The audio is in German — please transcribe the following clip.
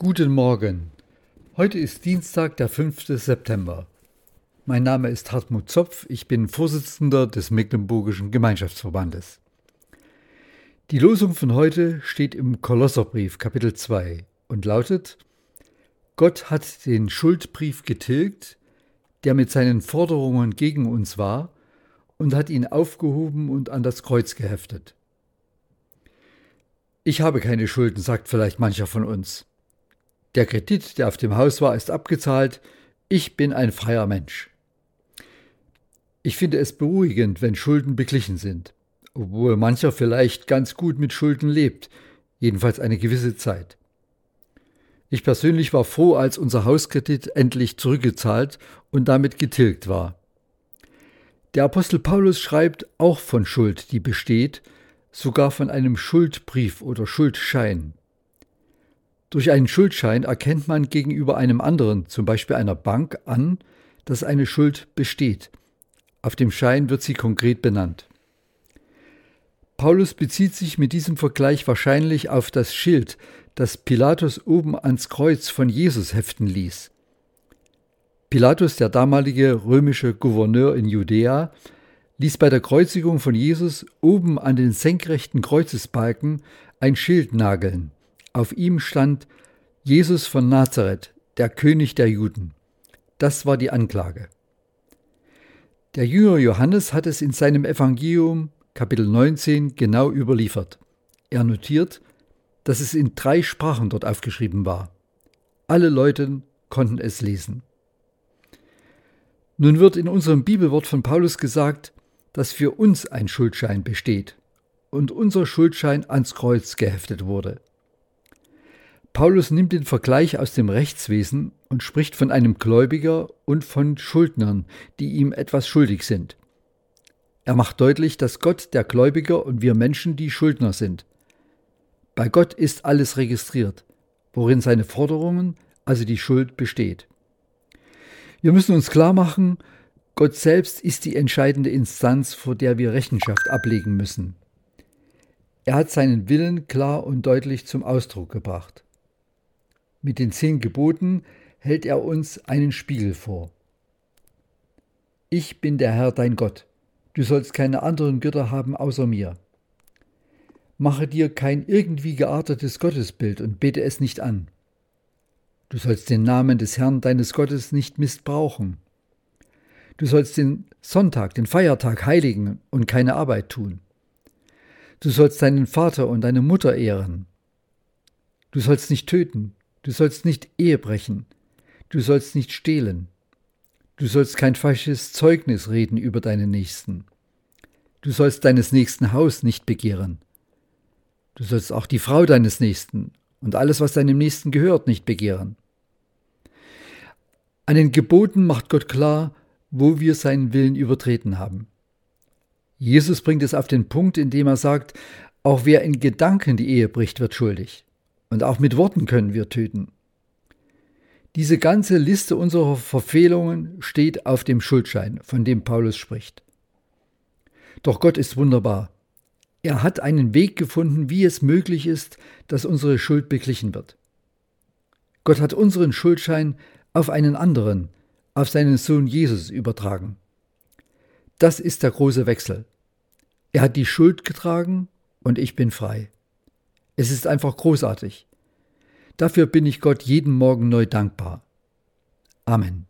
Guten Morgen. Heute ist Dienstag, der 5. September. Mein Name ist Hartmut Zopf, ich bin Vorsitzender des Mecklenburgischen Gemeinschaftsverbandes. Die Losung von heute steht im Kolosserbrief Kapitel 2 und lautet Gott hat den Schuldbrief getilgt, der mit seinen Forderungen gegen uns war, und hat ihn aufgehoben und an das Kreuz geheftet. Ich habe keine Schulden, sagt vielleicht mancher von uns. Der Kredit, der auf dem Haus war, ist abgezahlt. Ich bin ein freier Mensch. Ich finde es beruhigend, wenn Schulden beglichen sind, obwohl mancher vielleicht ganz gut mit Schulden lebt, jedenfalls eine gewisse Zeit. Ich persönlich war froh, als unser Hauskredit endlich zurückgezahlt und damit getilgt war. Der Apostel Paulus schreibt auch von Schuld, die besteht, sogar von einem Schuldbrief oder Schuldschein. Durch einen Schuldschein erkennt man gegenüber einem anderen, zum Beispiel einer Bank, an, dass eine Schuld besteht. Auf dem Schein wird sie konkret benannt. Paulus bezieht sich mit diesem Vergleich wahrscheinlich auf das Schild, das Pilatus oben ans Kreuz von Jesus heften ließ. Pilatus, der damalige römische Gouverneur in Judäa, ließ bei der Kreuzigung von Jesus oben an den senkrechten Kreuzesbalken ein Schild nageln. Auf ihm stand Jesus von Nazareth, der König der Juden. Das war die Anklage. Der Jünger Johannes hat es in seinem Evangelium Kapitel 19 genau überliefert. Er notiert, dass es in drei Sprachen dort aufgeschrieben war. Alle Leute konnten es lesen. Nun wird in unserem Bibelwort von Paulus gesagt, dass für uns ein Schuldschein besteht und unser Schuldschein ans Kreuz geheftet wurde. Paulus nimmt den Vergleich aus dem Rechtswesen und spricht von einem Gläubiger und von Schuldnern, die ihm etwas schuldig sind. Er macht deutlich, dass Gott der Gläubiger und wir Menschen die Schuldner sind. Bei Gott ist alles registriert, worin seine Forderungen, also die Schuld, besteht. Wir müssen uns klar machen, Gott selbst ist die entscheidende Instanz, vor der wir Rechenschaft ablegen müssen. Er hat seinen Willen klar und deutlich zum Ausdruck gebracht. Mit den zehn Geboten hält er uns einen Spiegel vor. Ich bin der Herr dein Gott. Du sollst keine anderen Götter haben außer mir. Mache dir kein irgendwie geartetes Gottesbild und bete es nicht an. Du sollst den Namen des Herrn deines Gottes nicht missbrauchen. Du sollst den Sonntag, den Feiertag heiligen und keine Arbeit tun. Du sollst deinen Vater und deine Mutter ehren. Du sollst nicht töten. Du sollst nicht Ehe brechen. Du sollst nicht stehlen. Du sollst kein falsches Zeugnis reden über deinen Nächsten. Du sollst deines nächsten Haus nicht begehren. Du sollst auch die Frau deines Nächsten und alles, was deinem Nächsten gehört, nicht begehren. An den Geboten macht Gott klar, wo wir seinen Willen übertreten haben. Jesus bringt es auf den Punkt, indem er sagt, auch wer in Gedanken die Ehe bricht, wird schuldig. Und auch mit Worten können wir töten. Diese ganze Liste unserer Verfehlungen steht auf dem Schuldschein, von dem Paulus spricht. Doch Gott ist wunderbar. Er hat einen Weg gefunden, wie es möglich ist, dass unsere Schuld beglichen wird. Gott hat unseren Schuldschein auf einen anderen, auf seinen Sohn Jesus übertragen. Das ist der große Wechsel. Er hat die Schuld getragen und ich bin frei. Es ist einfach großartig. Dafür bin ich Gott jeden Morgen neu dankbar. Amen.